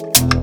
Sakın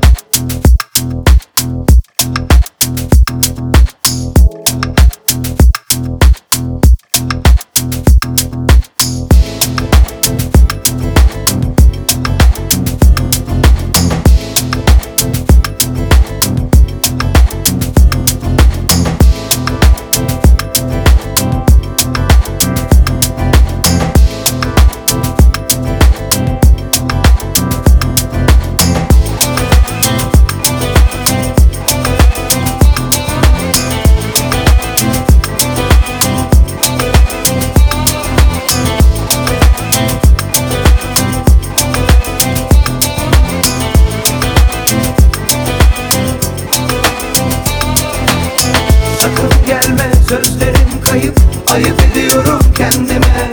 Ayıp ediyorum kendime.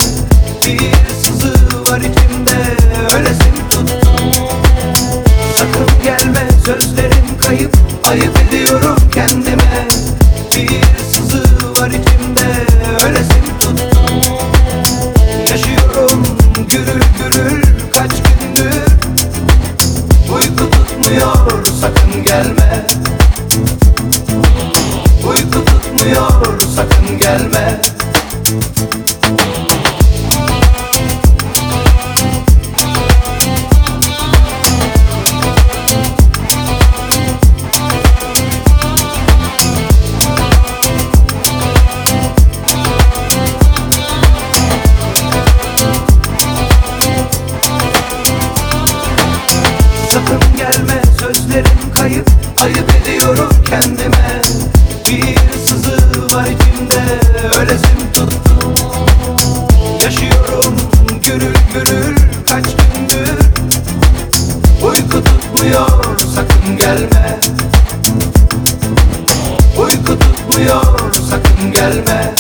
Bir sızı var içimde Ölesim tuttu Sakın gelme sözlerim kayıp. Ayıp ediyorum kendime. Bir sızı var içimde Ölesim tuttu Yaşıyorum gürül gürül kaç gündür. Uyku tutmuyor sakın gelme. Uyku tutmuyor sakın gelme Sakın gelme sözlerim kayıp Ayıp Ölesim tuttu. Yaşıyorum gürül gürül kaç gündür. Uyku tutmuyor sakın gelme. Uyku tutmuyor sakın gelme